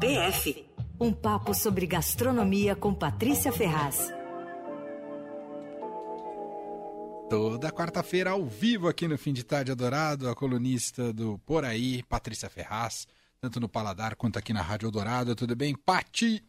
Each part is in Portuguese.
PF um papo sobre gastronomia com Patrícia Ferraz. Toda quarta-feira ao vivo aqui no Fim de Tarde Adorado, a colunista do Por Aí, Patrícia Ferraz, tanto no Paladar quanto aqui na Rádio Dourado. Tudo bem, Pati?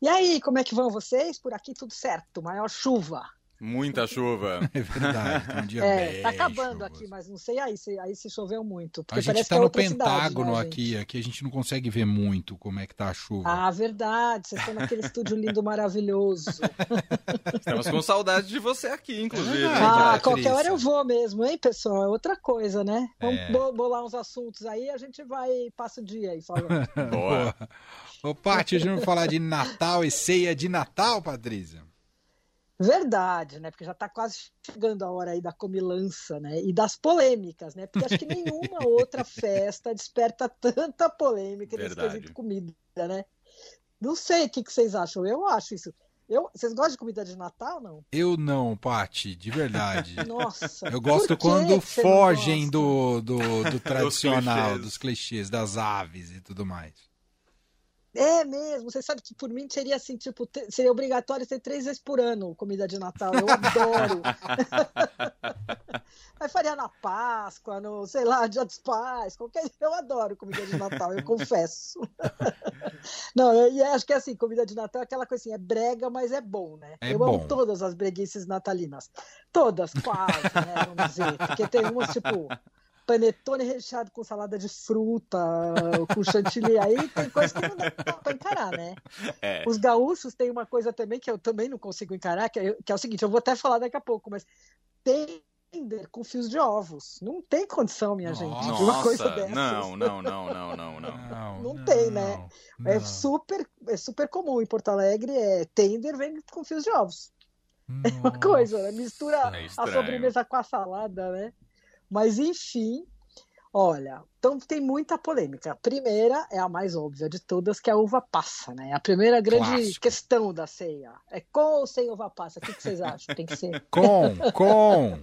E aí, como é que vão vocês? Por aqui tudo certo, maior chuva. Muita chuva. É verdade, tá um dia é, bem tá acabando chuvoso. aqui, mas não sei aí se, aí se choveu muito. A gente tá é no outra Pentágono cidade, né, aqui, gente? aqui a gente não consegue ver muito como é que tá a chuva. Ah, verdade, vocês estão naquele estúdio lindo, maravilhoso. Estamos com saudade de você aqui, inclusive. É. Ah, qualquer hora eu vou mesmo, hein, pessoal? É outra coisa, né? Vamos É. bo- bolar uns assuntos aí, a gente vai e passa o dia aí falando. Boa. Ô, Pati, hoje vamos falar de Natal e ceia de Natal, Patrícia. Verdade, né? Porque já está quase chegando a hora aí da comilança, né? E das polêmicas, né? Porque acho que nenhuma outra festa desperta tanta polêmica nesse Verdade. quesito comida, né? Não sei o que, que vocês acham. Eu acho isso. Eu, vocês gostam de comida de Natal, não? Eu não, Pati, de verdade. Nossa. Eu gosto quando fogem do, do, do tradicional, clichês. dos clichês, das aves e tudo mais. É mesmo, você sabe que por mim seria assim, tipo, seria obrigatório ter três vezes por ano comida de Natal. Eu adoro. Mas faria na Páscoa, no, sei lá, Dia dos Pais, qualquer. Eu adoro comida de Natal, eu confesso. Não, e acho que assim, comida de Natal é aquela coisa assim, é brega, mas é bom, né? É eu bom. amo todas as breguices natalinas. Todas, quase, né? Vamos dizer. Porque tem umas, tipo, panetone recheado com salada de fruta, com chantilly. Aí tem coisa que não dá pra encarar, né? É. Os gaúchos têm uma coisa também que eu também não consigo encarar, que é, que é o seguinte, eu vou até falar daqui a pouco, mas tender com fios de ovos. Não tem condição, minha gente, de uma coisa Nossa, dessas. não, não, não, não, não, não. Não, Não tem, né? não. É super, é super comum em Porto Alegre, é tender vem com fios de ovos. É uma coisa, né? Mistura É a sobremesa com a salada, né? Mas enfim, olha, então tem muita polêmica. A primeira é a mais óbvia de todas, que é a uva passa, né? A primeira grande Clássico. questão da ceia. É com ou sem uva passa? O que, que vocês acham? Tem que ser. Com, com, com.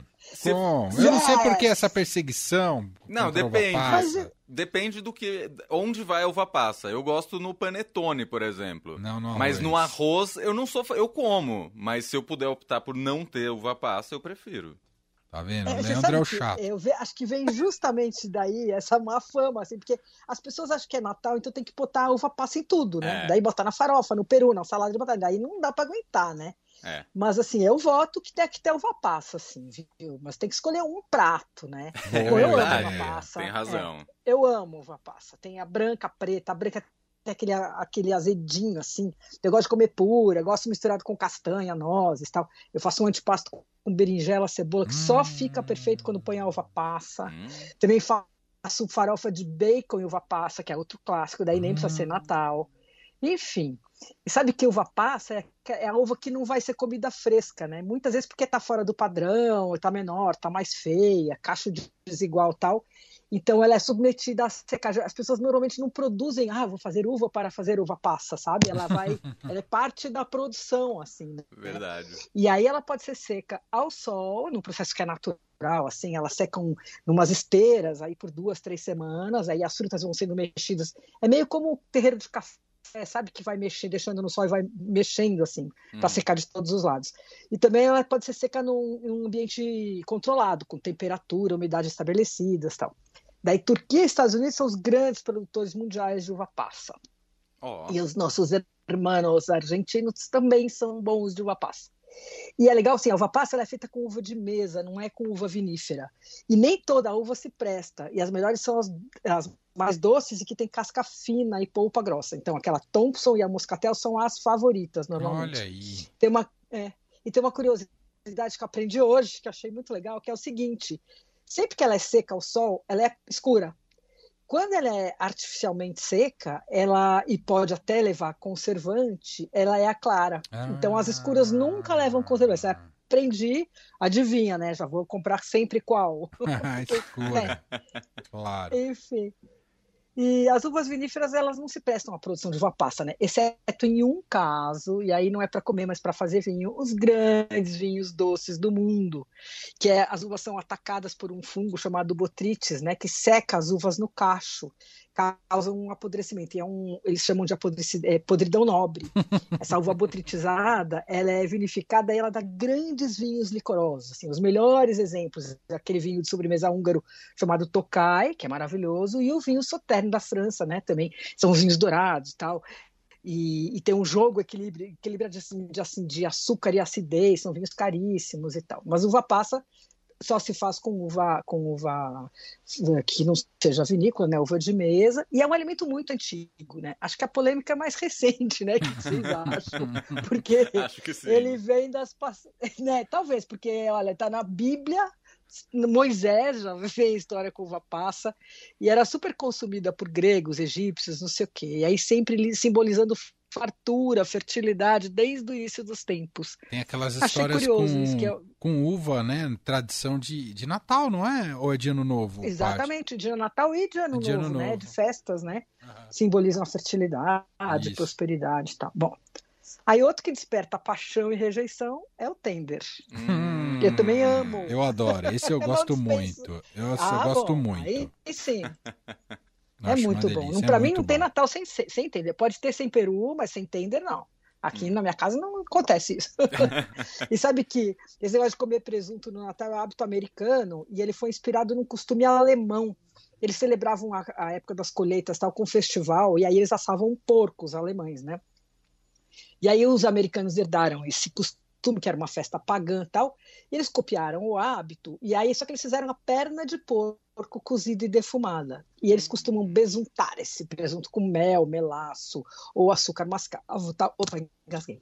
Eu não sei por que essa perseguição. Não, depende. passa. Mas- Depende do que. Onde vai a uva passa. Eu gosto no panetone, por exemplo. Não, no Mas arroz. no arroz, eu não sou. Eu como. Mas se eu puder optar por não ter uva passa, eu prefiro. Tá vendo? É, Leandro é o chato. Eu ve- acho que vem justamente daí essa má fama, assim, porque as pessoas acham que é Natal, então tem que botar uva passa em tudo, né? É. Daí botar na farofa, no peru, na salada de batata. Daí não dá pra aguentar, né? É. Mas assim, eu voto que tem que ter uva passa, assim, viu? Mas tem que escolher um prato, né? É eu amo uva passa. Tem razão. Eu amo uva passa. Tem a branca, a preta, a branca tem aquele, aquele azedinho, assim. Eu gosto de comer pura, eu gosto misturado com castanha, nozes e tal. Eu faço um antipasto com berinjela, cebola, que só Hum. fica perfeito quando põe a uva passa. Hum, Também faço farofa de bacon e uva passa, que é outro clássico, daí nem precisa ser Hum. Natal. Enfim. E sabe que uva passa é, é a uva que não vai ser comida fresca, né? Muitas vezes porque tá fora do padrão, tá menor, tá mais feia, cacho desigual tal. Então ela é submetida a secagem. As pessoas normalmente não produzem, ah, vou fazer uva para fazer uva passa, sabe? Ela vai, ela é parte da produção, assim. Né? verdade. E aí ela pode ser seca ao sol, num processo que é natural, assim, elas secam numas esteiras aí por duas, três semanas, aí as frutas vão sendo mexidas. É meio como o terreiro de café, sabe, que vai mexer, deixando no sol e vai mexendo, assim, para Hum. secar de todos os lados. E também ela pode ser seca num, num ambiente controlado, com temperatura, umidade estabelecidas e tal. Daí Turquia e Estados Unidos são os grandes produtores mundiais de uva passa. Ó, E os nossos irmãos argentinos também são bons de uva passa. E é legal, assim, a uva passa ela é feita com uva de mesa, não é com uva vinífera. E nem toda uva se presta. E as melhores são as, as mais doces e que tem casca fina e polpa grossa. Então, aquela Thompson e a Moscatel são as favoritas, normalmente. Olha aí. Tem uma, é, e tem uma curiosidade que eu aprendi hoje, que eu achei muito legal, que é o seguinte: sempre que ela é seca ao sol, ela é escura. Quando ela é artificialmente seca, ela e pode até levar conservante, ela é a clara. Então as escuras nunca levam conservante. Você aprendi, adivinha, né? Já vou comprar sempre qual. Ah, escura. Claro. Enfim. E as uvas viníferas, elas não se prestam à produção de uva passa, né? Exceto em um caso, e aí não é para comer, mas para fazer vinho, os grandes vinhos doces do mundo, que é as uvas são atacadas por um fungo chamado botrytis, né, que seca as uvas no cacho. Causa um apodrecimento. E é um, eles chamam de é, podridão nobre. Essa uva botritizada, ela é vinificada e ela dá grandes vinhos licorosos. Assim, os melhores exemplos, aquele vinho de sobremesa húngaro chamado Tokai, que é maravilhoso, e o vinho Sauternes da França, né? Também são vinhos dourados e tal. E, e, tem um jogo equilíbrio, equilíbrio de, de, assim, de açúcar e acidez, são vinhos caríssimos e tal. Mas uva passa só se faz com uva, com uva que não seja vinícola, né, uva de mesa, e é um alimento muito antigo, né? Acho que a polêmica é mais recente, né? Que vocês acham? Porque ele vem das né? Talvez porque, olha, está na Bíblia. Moisés já fez história com uva passa e era super consumida por gregos, egípcios, não sei o quê. E aí sempre simbolizando fartura, fertilidade desde o início dos tempos. Tem aquelas histórias com, é... com uva, né? Tradição de, de Natal, não é? Ou é de Ano Novo? Exatamente, de Natal e de Ano, de novo, ano né? Novo, né? De festas, né? Uhum. Simbolizam a fertilidade, Isso. prosperidade e tal. Bom, aí outro que desperta paixão e rejeição é o tender. Hum, eu também amo. Eu adoro, esse eu, eu gosto muito. Eu, ah, eu gosto bom, muito. Aí sim. é muito bom. É para mim não bom. tem Natal sem, sem entender. Pode ter sem peru, mas sem tender não. Aqui hum. na minha casa não acontece isso. e sabe que esse negócio de comer presunto no Natal é um hábito americano e ele foi inspirado num costume alemão. Eles celebravam a, a época das colheitas tal com um festival e aí eles assavam porcos alemães, né? E aí os americanos herdaram esse costume que era uma festa pagã e tal, e eles copiaram o hábito, e aí só que eles fizeram a perna de porco cozida e defumada. E eles costumam besuntar esse presunto com mel, melaço ou açúcar mascavo, tal. Opa, engasguei.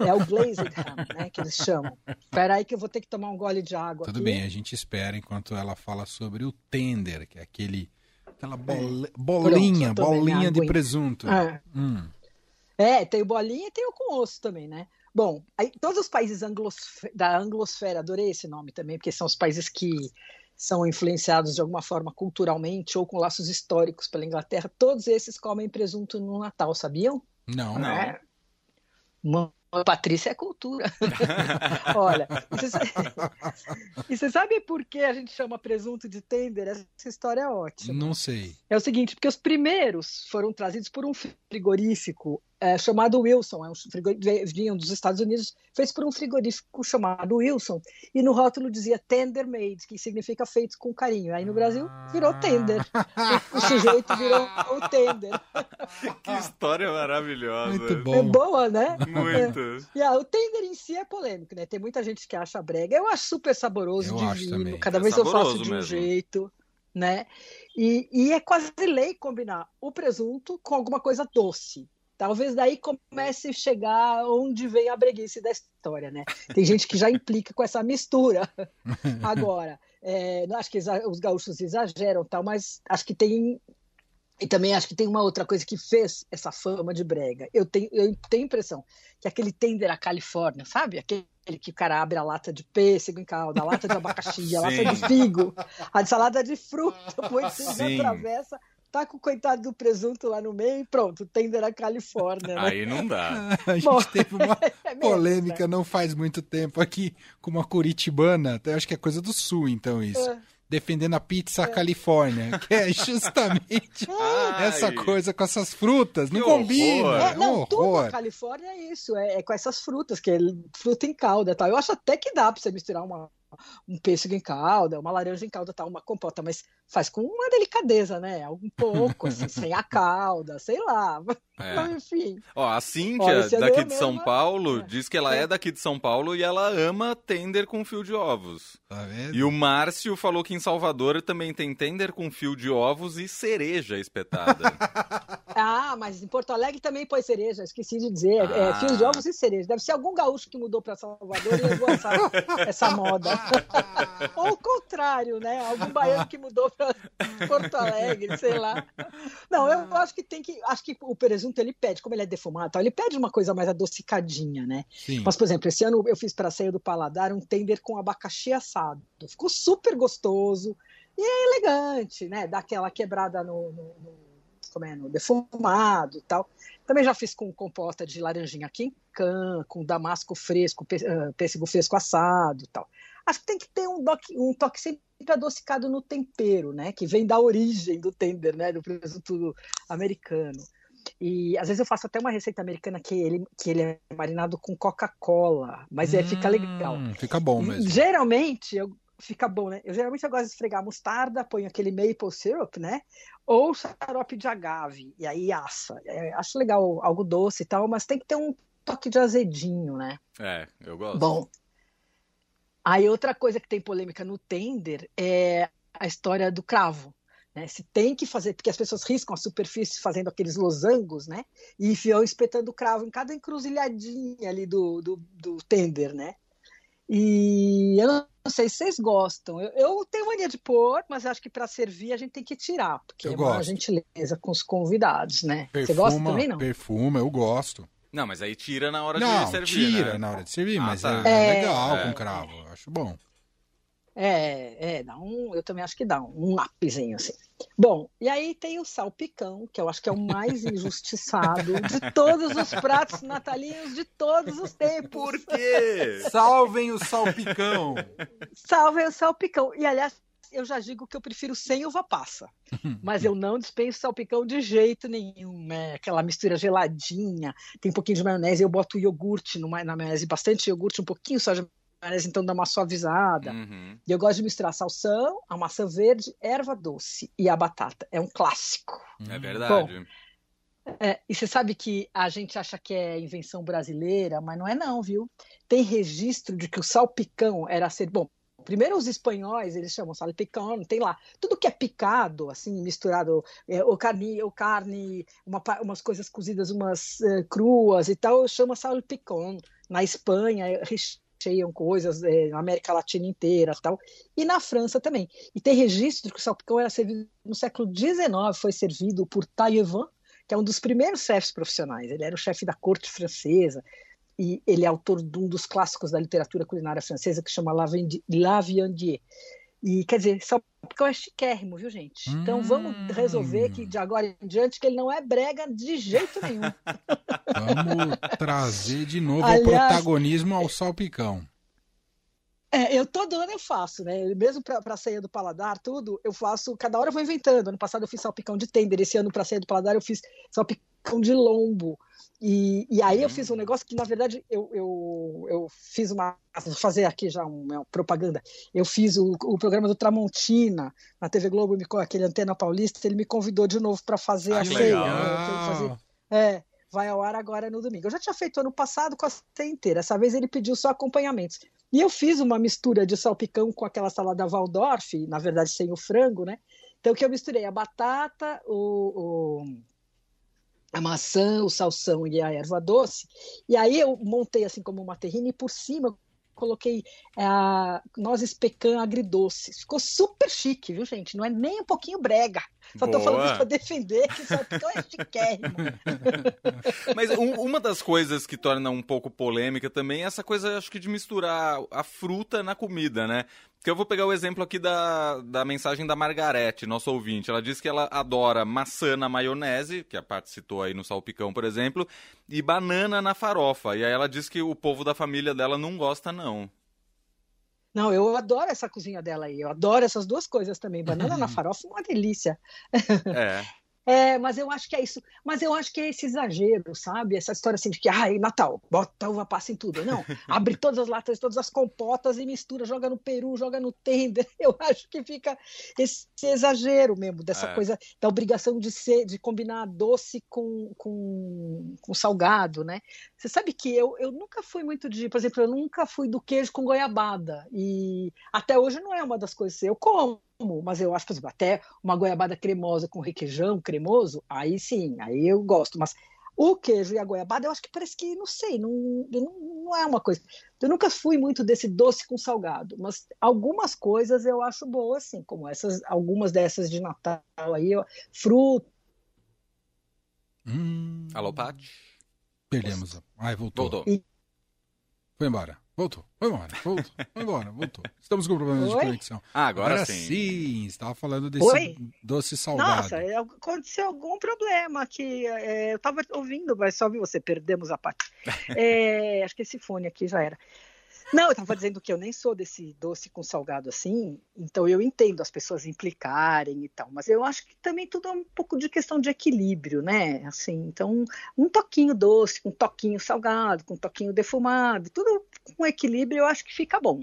É o glazed ham, né, que eles chamam. Espera aí que eu vou ter que tomar um gole de água. Tudo aqui. bem, a gente espera enquanto ela fala sobre o tender, que é aquele aquela bol... bolinha, Pronto, bolinha de presunto. É. Hum. é, tem o bolinha e tem o com osso também, né? Bom, aí, todos os países da anglosfera, adorei esse nome também, porque são os países que são influenciados de alguma forma culturalmente ou com laços históricos pela Inglaterra, todos esses comem presunto no Natal, sabiam? Não. Não. É. Patrícia é cultura. Olha, e você, sabe por que a gente chama presunto de tender? Essa história é ótima. Não sei. É o seguinte, porque os primeiros foram trazidos por um frigorífico é, chamado Wilson, é um vinham dos Estados Unidos, feito por um frigorífico chamado Wilson, e no rótulo dizia tender made, que significa feito com carinho. Aí no Brasil virou tender. O, sujeito virou o tender. Que história maravilhosa. Muito bom. É boa, né? Muito. É. E ah, o tender em si é polêmico, né? Tem muita gente que acha brega. Eu acho super saboroso, eu divino. Cada é vez eu faço de um mesmo. jeito, né? E, e é quase lei combinar o presunto com alguma coisa doce. Talvez daí comece a chegar onde vem a breguice da história, né? Tem gente que já implica com essa mistura. Agora, é, acho que os gaúchos exageram, tal, mas acho que tem e também acho que tem uma outra coisa que fez essa fama de brega. Eu tenho, eu tenho a impressão que aquele tender a Califórnia, sabe? Aquele que o cara abre a lata de pêssego em calda, a lata de abacaxi, a lata de figo, a de salada de fruta, põe tudo na travessa, tá com o coitado do presunto lá no meio e pronto, tender a Califórnia. Né? Aí não dá. a gente Bom, teve uma é polêmica né? não faz muito tempo aqui com uma curitibana, eu acho que é coisa do sul então isso. É. Defendendo a pizza é. Califórnia, que é justamente essa coisa com essas frutas. Não que combina. É, não, horror. tudo a Califórnia é isso, é, é, com essas frutas, que é fruta em calda. Tá? Eu acho até que dá para você misturar uma um pêssego em calda, uma laranja em calda, tal, uma compota, mas faz com uma delicadeza, né? Um pouco, assim, sem a calda, sei lá. É. Enfim. Ó, a Cíntia, daqui de São Paulo, é. diz que ela é. é. daqui de São Paulo e ela ama tender com fio de ovos. Tá vendo? E o Márcio falou que em Salvador também tem tender com fio de ovos e cereja espetada. ah, mas em Porto Alegre também põe cereja, esqueci de dizer. É, ah. fio de ovos e cereja. Deve ser algum gaúcho que mudou para Salvador e levou essa, essa moda. Ou o contrário, né? Algum baiano que mudou para Porto Alegre, sei lá. Não, eu acho que tem que. Acho que o presunto ele pede, como ele é defumado, ele pede uma coisa mais adocicadinha, né? Sim. Mas, por exemplo, esse ano eu fiz para a ceia do paladar um tender com abacaxi assado. Ficou super gostoso e é elegante, né? Dá aquela quebrada no, no, no como é, no defumado e tal. Também já fiz com composta de laranjinha quincan, com damasco fresco, ah, pêssego fresco assado e tal. Acho que tem que ter um, toque, um toque sempre adocicado no tempero, né? Que vem da origem do tender, né? Do presunto americano. E às vezes eu faço até uma receita americana que ele, que ele é marinado com Coca-Cola, mas hum, é, fica legal. Hum, fica bom mesmo. Geralmente, eu, fica bom, né? Eu geralmente eu gosto de esfregar mostarda, ponho aquele maple syrup, né? Ou xarope de agave, e aí assa. É, acho legal algo doce e tal, mas tem que ter um toque de azedinho, né? É, eu gosto. Bom. Aí outra coisa que tem polêmica no tender é a história do cravo. Né? Se tem que fazer, porque as pessoas riscam a superfície fazendo aqueles losangos, né? E enfiam espetando cravo em cada encruzilhadinha ali do, do, do tender, né? E eu não sei se vocês gostam. Eu, eu tenho mania de pôr, mas acho que para servir a gente tem que tirar, porque eu é gosto. uma gentileza com os convidados, né? Perfuma, Você gosta também, não? Perfuma, eu gosto. Não, mas aí tira na hora não, de servir, tira né? na hora de servir, ah, mas tá. é, é, legal é. com cravo, acho bom. É, é, dá um, eu também acho que dá um, um upzinho assim. Bom, e aí tem o salpicão, que eu acho que é o mais injustiçado de todos os pratos natalinos de todos os tempos. Por quê? Salvem o salpicão. Salvem o salpicão. E aliás, eu já digo que eu prefiro sem uva passa. Mas eu não dispenso salpicão de jeito nenhum, né? Aquela mistura geladinha, tem um pouquinho de maionese, eu boto iogurte no, na maionese, bastante iogurte, um pouquinho só de maionese, então dá uma suavizada. Uhum. E eu gosto de misturar salsão, a maçã verde, erva doce e a batata. É um clássico. É verdade. Bom, é, e você sabe que a gente acha que é invenção brasileira, mas não é não, viu? Tem registro de que o salpicão era ser bom. Primeiro os espanhóis, eles chamam salpicão, tem lá tudo que é picado, assim, misturado, é, ou carne, ou carne uma, umas coisas cozidas, umas é, cruas e tal, chama salpicão. Na Espanha, cheiam coisas é, na América Latina inteira tal, e na França também. E tem registro que o salpicão era servido no século XIX, foi servido por Taillevan, que é um dos primeiros chefes profissionais. Ele era o chefe da corte francesa, e ele é autor de um dos clássicos da literatura culinária francesa, que chama La Viandier. E quer dizer, salpicão é chiquérrimo, viu, gente? Então vamos resolver que de agora em diante que ele não é brega de jeito nenhum. Vamos trazer de novo Aliás, o protagonismo ao salpicão. É, eu todo ano eu faço, né? Mesmo para a ceia do paladar, tudo, eu faço, cada hora eu vou inventando. Ano passado eu fiz salpicão de tender, esse ano para ceia do paladar eu fiz salpicão de lombo. E, e aí eu fiz um negócio que, na verdade, eu, eu, eu fiz uma. Vou fazer aqui já uma propaganda. Eu fiz o, o programa do Tramontina na TV Globo, aquele Antena Paulista, ele me convidou de novo para fazer ah, a ceia. Né? Fazer, é, vai ao ar agora no domingo. Eu já tinha feito ano passado com a ceia inteira. Essa vez ele pediu só acompanhamentos. E eu fiz uma mistura de salpicão com aquela salada Waldorf, na verdade sem o frango, né? Então que eu misturei a batata, o, o a maçã, o salsão e a erva doce. E aí eu montei assim como uma terrine e por cima coloquei a é, nozes pecan agridoces. Ficou super chique, viu, gente? Não é nem um pouquinho brega. Só Boa. tô falando isso pra defender que só é chiquérrimo. Mas um, uma das coisas que torna um pouco polêmica também é essa coisa, acho que, de misturar a fruta na comida, né? Que eu vou pegar o exemplo aqui da, da mensagem da Margarete, nosso ouvinte. Ela diz que ela adora maçã na maionese, que a parte citou aí no salpicão, por exemplo, e banana na farofa. E aí ela diz que o povo da família dela não gosta, não. Não, eu adoro essa cozinha dela aí. Eu adoro essas duas coisas também. Banana na farofa é uma delícia. É. É, mas eu acho que é isso. Mas eu acho que é esse exagero, sabe? Essa história assim de que, ai, Natal, bota uva passa em tudo. Não, abre todas as latas, todas as compotas e mistura, joga no peru, joga no tender. Eu acho que fica esse exagero mesmo, dessa é. coisa, da obrigação de ser, de combinar doce com, com, com salgado, né? Você sabe que eu, eu nunca fui muito de, por exemplo, eu nunca fui do queijo com goiabada. E até hoje não é uma das coisas. Eu como, mas eu acho, por exemplo, até uma goiabada cremosa com requeijão cremoso, aí sim, aí eu gosto. Mas o queijo e a goiabada, eu acho que parece que, não sei, não, não, não é uma coisa. Eu nunca fui muito desse doce com salgado, mas algumas coisas eu acho boas, assim, como essas, algumas dessas de Natal aí, fruta. Hum. Alô, Paty? Perdemos. Ai, voltou. Voltou. E... Foi embora. Voltou, foi embora, voltou, foi embora, voltou. Estamos com problemas Oi? de conexão. Ah, agora, agora sim. sim. Estava falando desse Oi? doce salgado. Nossa, aconteceu algum problema aqui. É, eu estava ouvindo, mas só vi você, perdemos a parte. É, acho que esse fone aqui já era. Não, eu estava dizendo que eu nem sou desse doce com salgado assim, então eu entendo as pessoas implicarem e tal, mas eu acho que também tudo é um pouco de questão de equilíbrio, né? Assim, então, um toquinho doce, um toquinho salgado, com um toquinho defumado, tudo com equilíbrio eu acho que fica bom.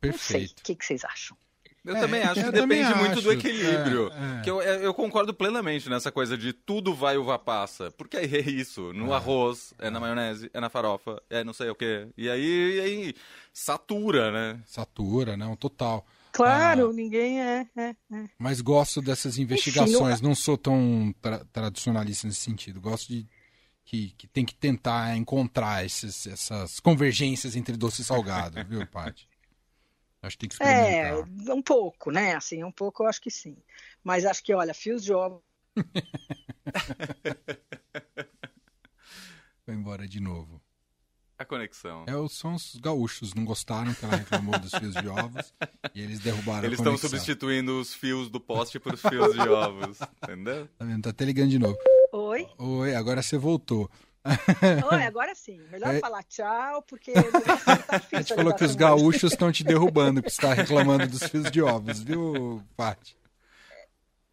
Perfeito. Não sei, o que, que vocês acham? Eu é, também acho que depende muito acho. do equilíbrio. É, é. Que eu, é, eu, concordo plenamente nessa coisa de tudo vai uva passa. Porque aí é isso. No é. arroz, é na maionese, é na farofa, é não sei o quê. E aí, e aí satura, né? Satura, não, total. Claro, ah, ninguém é, é, Mas gosto dessas investigações. não... não sou tão tra tradicionalista nesse sentido. Gosto de que, que tem que tentar encontrar esses, essas convergências entre doce e salgado, viu, Paty? Acho que tem que experimentar. É, um pouco, né? Assim, um pouco eu acho que sim. Mas acho que, olha, fios de ovos. Foi embora de novo. A conexão. É, são os gaúchos, não gostaram que ela reclamou dos fios de ovos e eles derrubaram eles a conexão. Eles estão substituindo os fios do poste por os fios de ovos, entendeu? Tá vendo? Tá até ligando de novo. Oi? Oi, agora você voltou. Oi, agora sim. Melhor é... falar tchau, porque tá difícil. A gente falou que os gaúchos estão te derrubando, que você está reclamando dos fios de ovos, viu, Paty?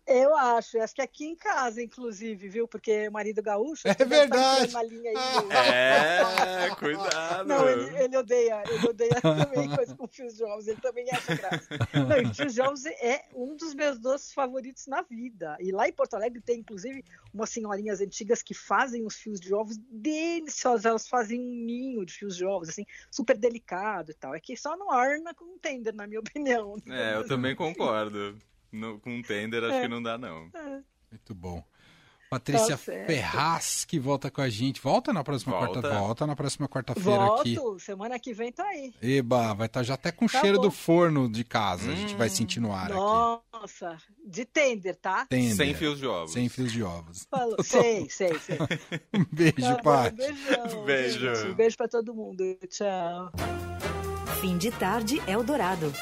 Eu acho, acho que aqui em casa, inclusive, viu? Porque o marido gaúcho. É verdade. linha aí É, cuidado. Não, ele, ele, odeia, ele odeia também coisa com fios de ovos, ele também acha graça. Não, e fios de ovos é um dos meus doces favoritos na vida. E lá em Porto Alegre tem, inclusive, umas senhorinhas antigas que fazem os fios de ovos deliciosos. Elas fazem um ninho de fios de ovos, assim, super delicado e tal. É que só não orna com um tender, na minha opinião. É, eu também concordo. No, com um tender acho é. que não dá, não. É. Muito bom. Patrícia tá Ferraz, que volta com a gente. Volta na próxima volta. quarta Volta na próxima quarta-feira aqui. Volto, semana que vem tá aí. Eba, vai estar tá já até com tá cheiro bom. do forno de casa. Hum. A gente vai hum. sentir no ar Nossa, aqui. Nossa, de tender, tá? Tender. Sem fios de ovos. Sem fios de ovos. Falou. sei, sei, sei. um beijo, tá Paty. Beijão. Beijo. Um beijo pra todo mundo. Tchau. Fim de tarde, Eldorado.